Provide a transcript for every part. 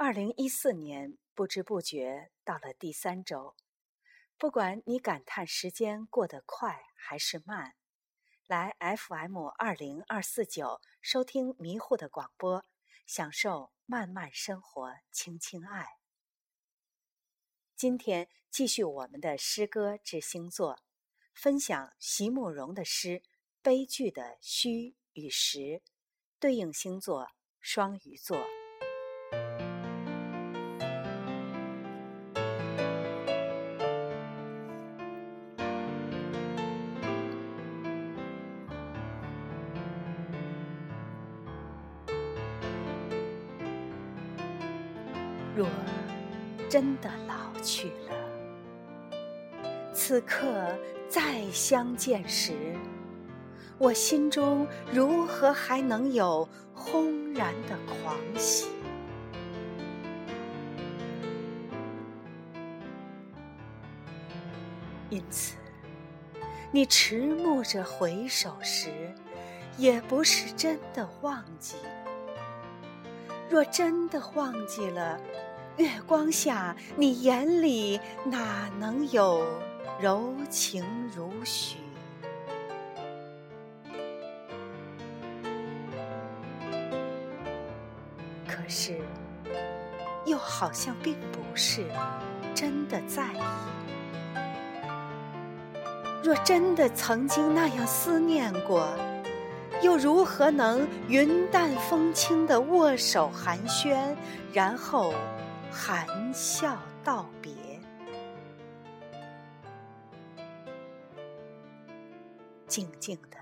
二零一四年不知不觉到了第三周，不管你感叹时间过得快还是慢，来 FM 二零二四九收听迷糊的广播，享受慢慢生活，轻轻爱。今天继续我们的诗歌之星座，分享席慕容的诗《悲剧的虚与实》，对应星座双鱼座。若真的老去了，此刻再相见时，我心中如何还能有轰然的狂喜？因此，你迟暮着回首时，也不是真的忘记。若真的忘记了。月光下，你眼里哪能有柔情如许？可是，又好像并不是真的在意。若真的曾经那样思念过，又如何能云淡风轻的握手寒暄，然后？含笑道别，静静的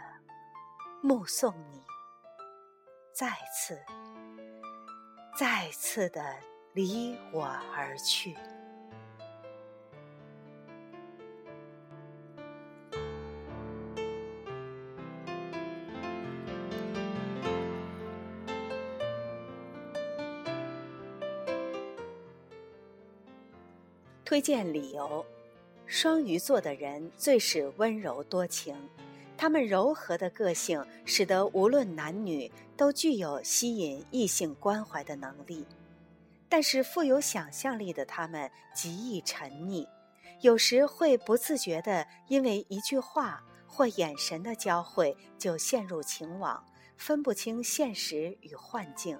目送你再次、再次的离我而去。推荐理由：双鱼座的人最是温柔多情，他们柔和的个性使得无论男女都具有吸引异性关怀的能力。但是富有想象力的他们极易沉溺，有时会不自觉地因为一句话或眼神的交汇就陷入情网，分不清现实与幻境。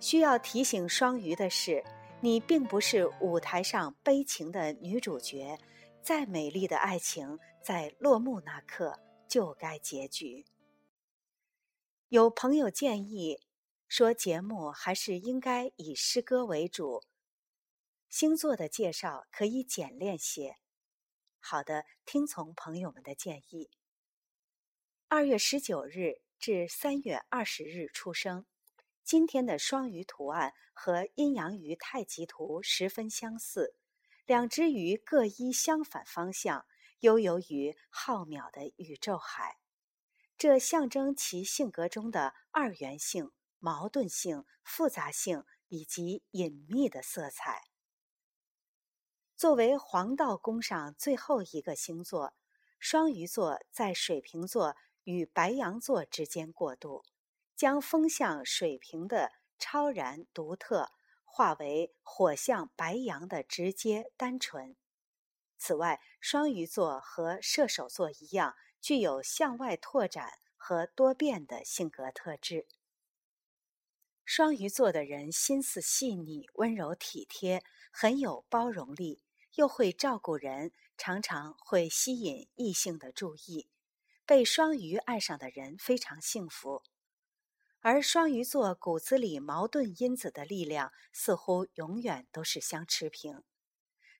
需要提醒双鱼的是。你并不是舞台上悲情的女主角，再美丽的爱情在落幕那刻就该结局。有朋友建议说，节目还是应该以诗歌为主，星座的介绍可以简练些。好的，听从朋友们的建议。二月十九日至三月二十日出生。今天的双鱼图案和阴阳鱼太极图十分相似，两只鱼各依相反方向，悠游于浩渺的宇宙海。这象征其性格中的二元性、矛盾性、复杂性以及隐秘的色彩。作为黄道宫上最后一个星座，双鱼座在水瓶座与白羊座之间过渡。将风象水平的超然独特化为火象白羊的直接单纯。此外，双鱼座和射手座一样，具有向外拓展和多变的性格特质。双鱼座的人心思细腻、温柔体贴，很有包容力，又会照顾人，常常会吸引异性的注意。被双鱼爱上的人非常幸福。而双鱼座骨子里矛盾因子的力量似乎永远都是相持平，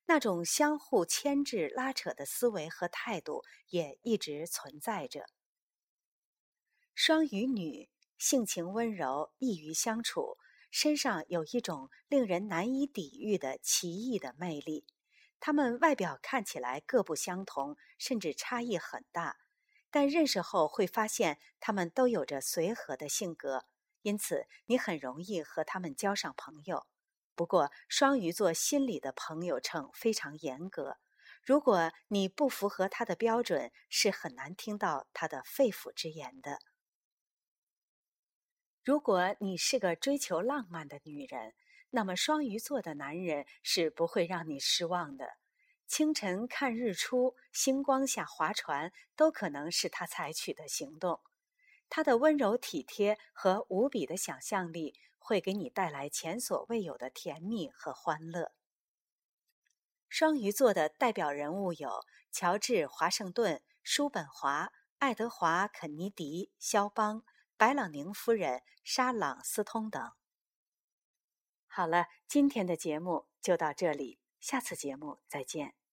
那种相互牵制、拉扯的思维和态度也一直存在着。双鱼女性情温柔，易于相处，身上有一种令人难以抵御的奇异的魅力。她们外表看起来各不相同，甚至差异很大。但认识后会发现，他们都有着随和的性格，因此你很容易和他们交上朋友。不过，双鱼座心里的朋友秤非常严格，如果你不符合他的标准，是很难听到他的肺腑之言的。如果你是个追求浪漫的女人，那么双鱼座的男人是不会让你失望的。清晨看日出，星光下划船，都可能是他采取的行动。他的温柔体贴和无比的想象力，会给你带来前所未有的甜蜜和欢乐。双鱼座的代表人物有乔治·华盛顿、叔本华、爱德华·肯尼迪、肖邦、白朗宁夫人、沙朗·斯通等。好了，今天的节目就到这里，下次节目再见。